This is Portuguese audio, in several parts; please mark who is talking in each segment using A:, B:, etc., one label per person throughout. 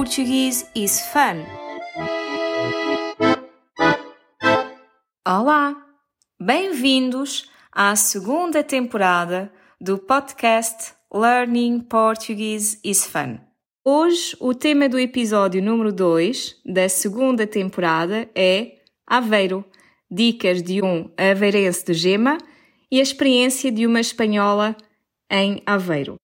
A: Portuguese is fun. Olá! Bem-vindos à segunda temporada do podcast Learning Portuguese is Fun. Hoje, o tema do episódio número 2 da segunda temporada é Aveiro, dicas de um aveirense de gema e a experiência de uma espanhola em Aveiro.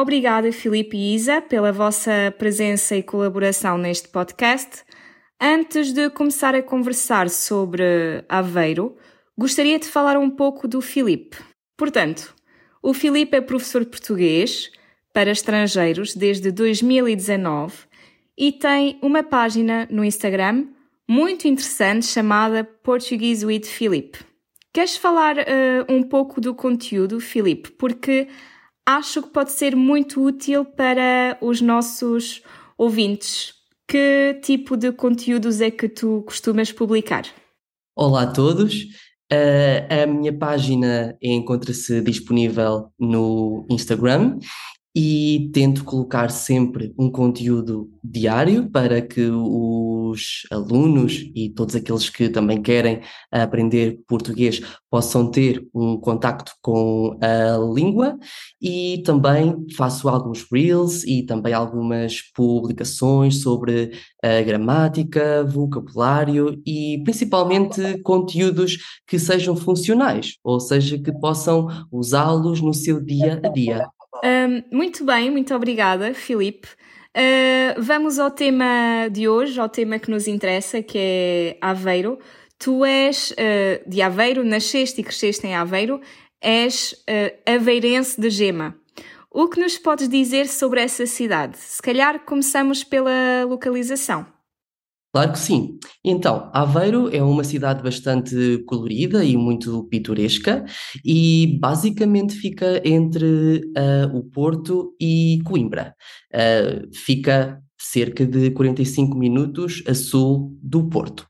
A: Obrigada, Filipe e Isa, pela vossa presença e colaboração neste podcast. Antes de começar a conversar sobre Aveiro, gostaria de falar um pouco do Filipe. Portanto, o Filipe é professor de português para estrangeiros desde 2019 e tem uma página no Instagram muito interessante chamada Portuguese with Filipe. Queres falar uh, um pouco do conteúdo, Filipe? Porque acho que pode ser muito útil para os nossos ouvintes. Que tipo de conteúdos é que tu costumas publicar?
B: Olá a todos. Uh, a minha página encontra-se disponível no Instagram e tento colocar sempre um conteúdo diário para que os alunos e todos aqueles que também querem aprender português possam ter um contacto com a língua e também faço alguns reels e também algumas publicações sobre a gramática, vocabulário e principalmente conteúdos que sejam funcionais, ou seja, que possam usá-los no seu dia a dia.
A: Um, muito bem, muito obrigada, Filipe. Uh, vamos ao tema de hoje, ao tema que nos interessa, que é Aveiro. Tu és uh, de Aveiro, nasceste e cresceste em Aveiro, és uh, aveirense de Gema. O que nos podes dizer sobre essa cidade? Se calhar começamos pela localização.
B: Claro que sim. Então, Aveiro é uma cidade bastante colorida e muito pitoresca e basicamente fica entre uh, o Porto e Coimbra. Uh, fica cerca de 45 minutos a sul do Porto.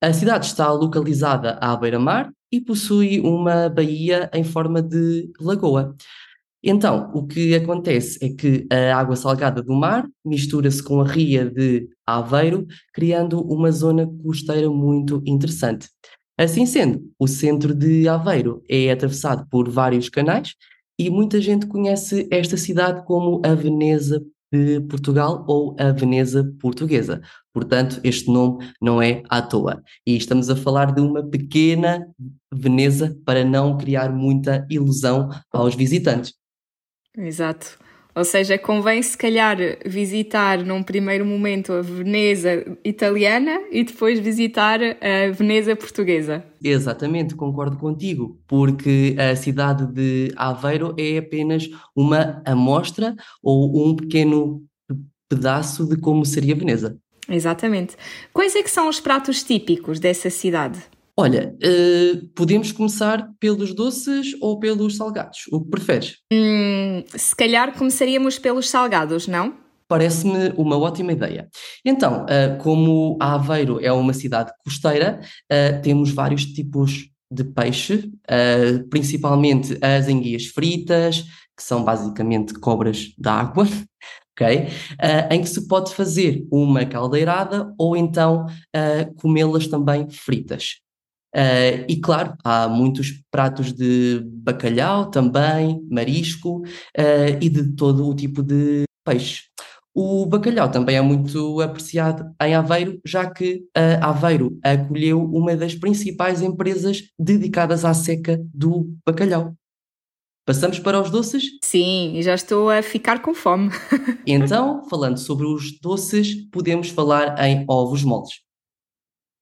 B: A cidade está localizada à beira-mar e possui uma baía em forma de lagoa. Então, o que acontece é que a água salgada do mar mistura-se com a ria de Aveiro, criando uma zona costeira muito interessante. Assim sendo, o centro de Aveiro é atravessado por vários canais e muita gente conhece esta cidade como a Veneza de Portugal ou a Veneza portuguesa. Portanto, este nome não é à toa. E estamos a falar de uma pequena Veneza para não criar muita ilusão aos visitantes.
A: Exato. Ou seja, convém se calhar visitar num primeiro momento a Veneza italiana e depois visitar a Veneza portuguesa.
B: Exatamente, concordo contigo, porque a cidade de Aveiro é apenas uma amostra ou um pequeno pedaço de como seria Veneza.
A: Exatamente. Quais é que são os pratos típicos dessa cidade?
B: Olha, uh, podemos começar pelos doces ou pelos salgados? O que preferes?
A: Hum, se calhar começaríamos pelos salgados, não?
B: Parece-me uma ótima ideia. Então, uh, como Aveiro é uma cidade costeira, uh, temos vários tipos de peixe, principalmente as enguias fritas, que são basicamente cobras da água, ok? em que se pode fazer uma caldeirada ou então comê-las também fritas. Uh, e claro, há muitos pratos de bacalhau também, marisco uh, e de todo o tipo de peixe. O bacalhau também é muito apreciado em Aveiro, já que uh, Aveiro acolheu uma das principais empresas dedicadas à seca do bacalhau. Passamos para os doces?
A: Sim, já estou a ficar com fome.
B: então, falando sobre os doces, podemos falar em ovos moles.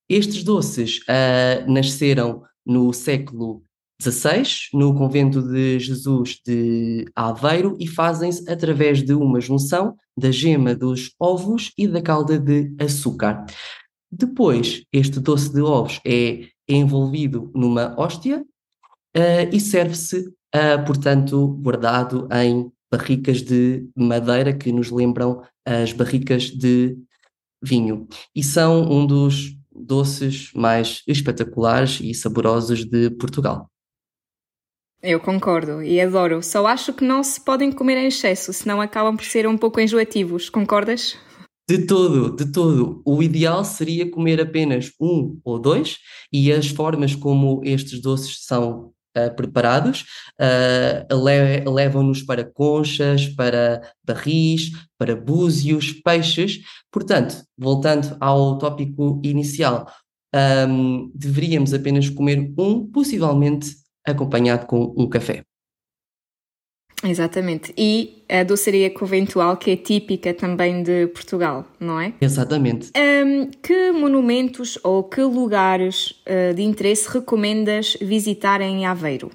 B: Estes doces uh, nasceram no século XVI, no convento de Jesus de Aveiro, e fazem-se através de uma junção da gema dos ovos e da calda de açúcar. Depois, este doce de ovos é envolvido numa hóstia uh, e serve-se, uh, portanto, guardado em barricas de madeira que nos lembram as barricas de vinho. E são um dos doces mais espetaculares e saborosos de Portugal.
A: Eu concordo e adoro. Só acho que não se podem comer em excesso, senão acabam por ser um pouco enjoativos. Concordas?
B: De todo, de todo. O ideal seria comer apenas um ou dois, e as formas como estes doces são uh, preparados uh, le levam-nos para conchas, para barris, para búzios, peixes. Portanto, voltando ao tópico inicial, um, deveríamos apenas comer um, possivelmente acompanhado com um café.
A: Exatamente. E a doçaria conventual, que é típica também de Portugal, não é?
B: Exatamente.
A: Um, que monumentos ou que lugares uh, de interesse recomendas visitar em Aveiro?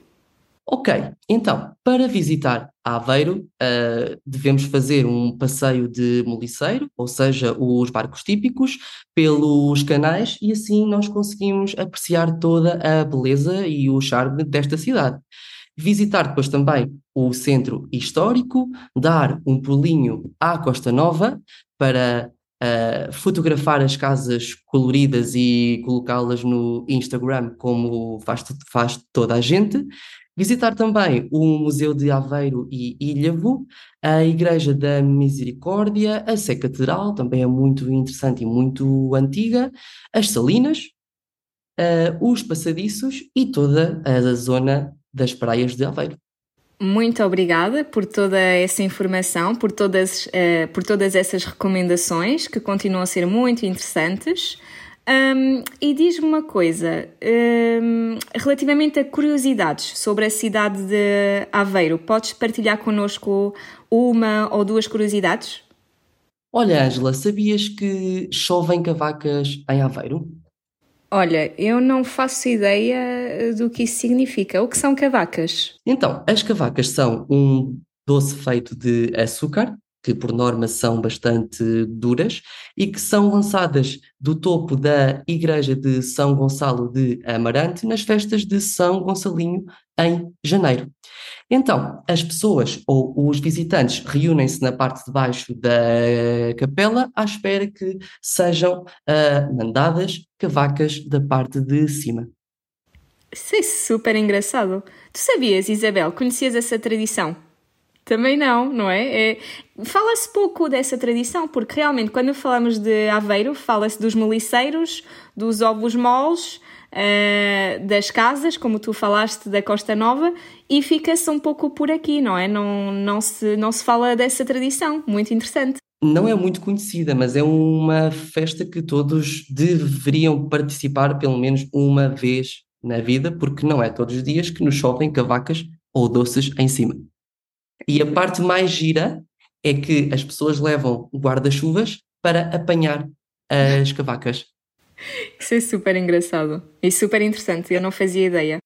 B: Ok, então, para visitar Aveiro, uh, devemos fazer um passeio de moliceiro, ou seja, os barcos típicos, pelos canais, e assim nós conseguimos apreciar toda a beleza e o charme desta cidade. Visitar depois também o centro histórico, dar um pulinho à Costa Nova para uh, fotografar as casas coloridas e colocá-las no Instagram, como faz, faz toda a gente. Visitar também o Museu de Aveiro e Ilhavo, a Igreja da Misericórdia, a Sé Catedral, também é muito interessante e muito antiga, as Salinas, uh, os passadiços e toda a zona das praias de Aveiro.
A: Muito obrigada por toda essa informação, por todas, uh, por todas essas recomendações que continuam a ser muito interessantes. Um, e diz-me uma coisa, um, relativamente a curiosidades sobre a cidade de Aveiro, podes partilhar connosco uma ou duas curiosidades?
B: Olha, Ângela, sabias que chovem cavacas em Aveiro?
A: Olha, eu não faço ideia eh, do que isso significa. O que são cavacas?
B: Então, as cavacas são um doce feito de açúcar, que por norma são bastante duras, e que são lançadas do topo da Igreja de São Gonçalo de Amarante nas festas de São Gonçalinho em janeiro. Então, as pessoas ou os visitantes reúnem-se na parte de baixo da capela à espera que sejam uh, mandadas cavacas da parte de cima.
A: Isso é super engraçado. Tu sabias, Isabel, conhecias essa tradição? Também não, não é? é fala-se pouco dessa tradição, porque realmente quando falamos de Aveiro, fala-se dos moliceiros, dos ovos moles, uh, das casas, como tu falaste, da Costa Nova, e fica-se um pouco por aqui, não é? Não, não, se, não se fala dessa tradição, muito interessante.
B: Não é muito conhecida, mas é uma festa que todos deveriam participar pelo menos uma vez na vida, porque não é todos os dias que nos chovem cavacas ou doces em cima. E a parte mais gira é que as pessoas levam guarda-chuvas para apanhar as cavacas.
A: Isso é super engraçado e super interessante, eu não fazia ideia.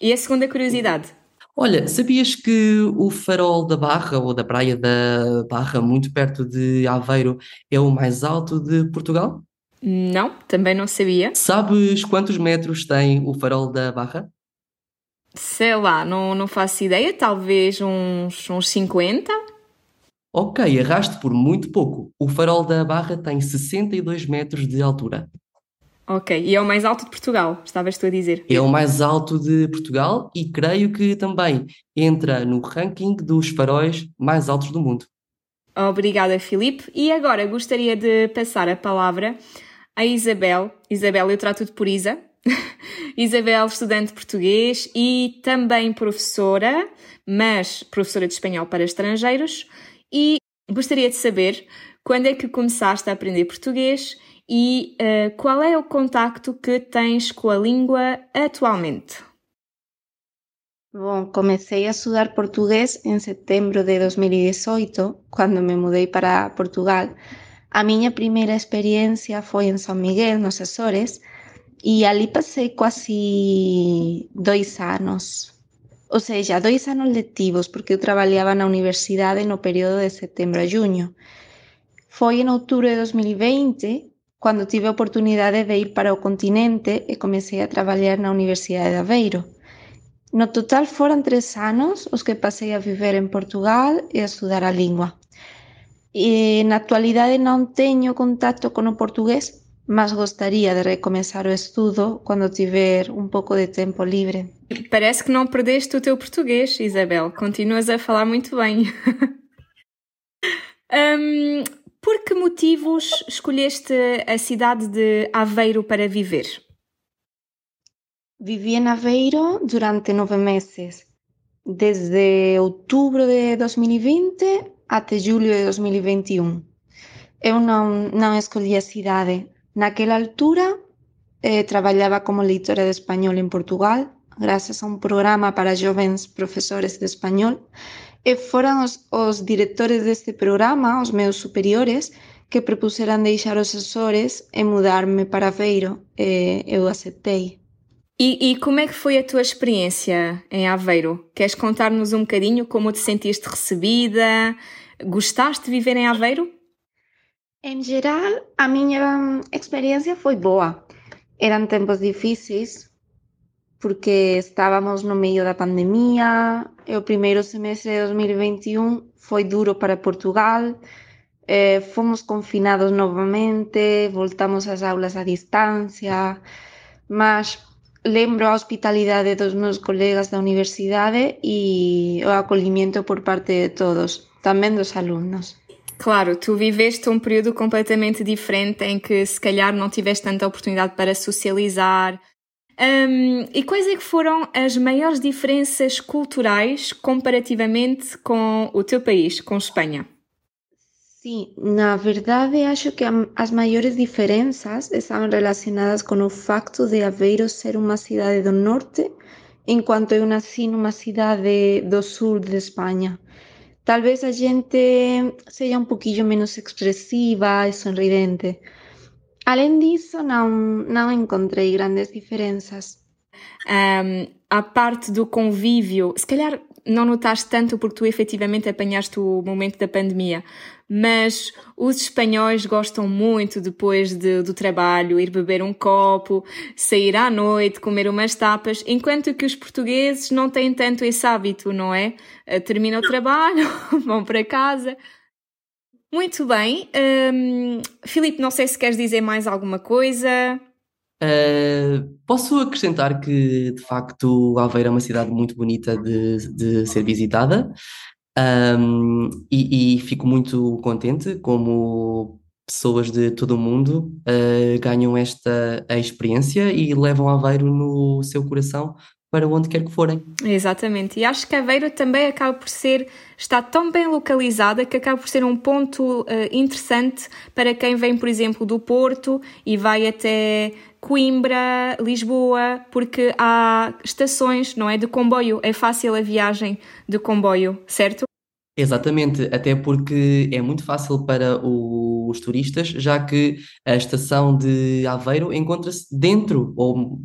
A: E a segunda curiosidade?
B: Olha, sabias que o farol da Barra, ou da Praia da Barra, muito perto de Aveiro, é o mais alto de Portugal?
A: Não, também não sabia.
B: Sabes quantos metros tem o farol da Barra?
A: Sei lá, não, não faço ideia, talvez uns, uns 50.
B: Ok, arraste por muito pouco. O farol da Barra tem 62 metros de altura.
A: Ok, e é o mais alto de Portugal, estavas tu a dizer?
B: É o mais alto de Portugal e creio que também entra no ranking dos faróis mais altos do mundo.
A: Obrigada, Filipe. E agora gostaria de passar a palavra a Isabel. Isabel, eu trato-te por Isa. Isabel, estudante português e também professora, mas professora de espanhol para estrangeiros. E gostaria de saber quando é que começaste a aprender português e uh, qual é o contacto que tens com a língua atualmente?
C: Bom, comecei a estudar portugués en setembro de 2018, cando me mudei para Portugal. A miña primeira experiencia foi en San Miguel, nos Açores, e ali pasei quase dois anos. Ou seja, dois anos lectivos, porque eu traballaba na universidade no período de setembro a junho. Foi en outubro de 2020 cando tive a oportunidade de ir para o continente e comecei a traballar na Universidade de Aveiro. No total foron tres anos os que pasei a viver en Portugal e a estudar a lingua. E na actualidade non teño contacto con o portugués mas gostaria de recomeçar o estudo quando tiver um pouco de tempo livre.
A: Parece que não perdeste o teu português, Isabel. Continuas a falar muito bem. um, por que motivos escolheste a cidade de Aveiro para viver?
C: Vivi em Aveiro durante nove meses, desde outubro de 2020 até julho de 2021. Eu não, não escolhi a cidade. Naquela altura, eh, como leitora de espanhol em Portugal, graças a um programa para jovens professores de espanhol, e foram os, os diretores deste programa, os meus superiores, que propuseram deixar os Açores e mudar-me para Aveiro. E eu aceitei.
A: E, e, como é que foi a tua experiência em Aveiro? Queres contar-nos um bocadinho como te sentiste recebida? Gostaste de viver em Aveiro?
C: Em geral, a minha experiência foi boa. Eram tempos difíceis, porque estávamos no meio da pandemia, e o primeiro semestre de 2021 foi duro para Portugal, fomos confinados novamente, voltamos às aulas à distância, mas lembro a hospitalidade dos meus colegas da universidade e o acolhimento por parte de todos, também dos alunos.
A: Claro, tu viveste um período completamente diferente em que se calhar não tiveste tanta oportunidade para socializar. Um, e quais é que foram as maiores diferenças culturais comparativamente com o teu país, com Espanha?
C: Sim, na verdade acho que as maiores diferenças estão relacionadas com o facto de Aveiro ser uma cidade do norte, enquanto eu nasci numa cidade do sul de Espanha. Talvez a gente seja um pouquinho menos expressiva e sorridente. Além disso, não, não encontrei grandes diferenças.
A: Um, a parte do convívio, se calhar não notaste tanto porque tu efetivamente apanhaste o momento da pandemia, mas os espanhóis gostam muito depois de, do trabalho ir beber um copo, sair à noite, comer umas tapas, enquanto que os portugueses não têm tanto esse hábito, não é? Eh, terminam o trabalho, vão para casa. Muito bem. Um, Filipe, não sei se queres dizer mais alguma coisa.
B: Uh, posso acrescentar que, de facto, Aveiro é uma cidade muito bonita de, de ser visitada. Um, e, e, fico muito contente como pessoas de todo o mundo uh, ganham esta experiência e levam Aveiro no seu coração para onde quer que forem.
A: Exatamente, e acho que Aveiro também acaba por ser, está tão bem localizada que acaba por ser um ponto uh, interessante para quem vem, por exemplo, do Porto e vai até Coimbra, Lisboa, porque há estações, não é? De comboio, é fácil a viagem de comboio, certo?
B: Exatamente, até porque é muito fácil para os turistas, já que a estação de Aveiro encontra-se dentro ou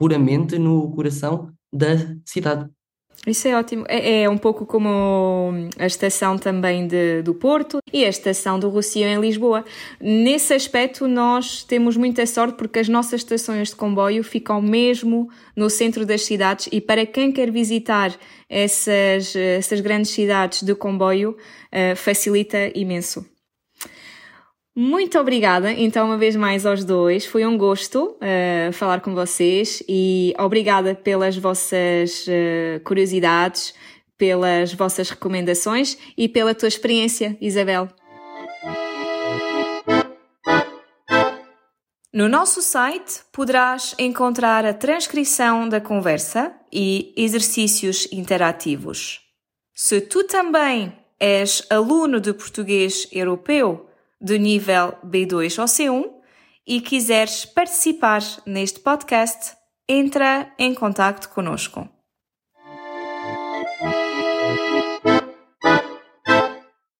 B: puramente no coração da cidade.
A: Isso é ótimo. É, é, um pouco como a estação também de, do Porto e a estação do Rocio em Lisboa. Nesse aspecto, nós temos muita sorte porque as nossas estações de comboio ficam mesmo no centro das cidades e para quem quer visitar essas, essas grandes cidades de comboio, uh, facilita imenso. Muito obrigada, então, uma vez mais aos dois. Foi um gosto uh, falar com vocês e obrigada pelas vossas uh, curiosidades, pelas vossas recomendações e pela tua experiência, Isabel. No nosso site poderás encontrar a transcrição da conversa e exercícios interativos. Se tu também és aluno de português europeu, do nível B2 ou C1 e quiseres participar neste podcast, entra em contato conosco.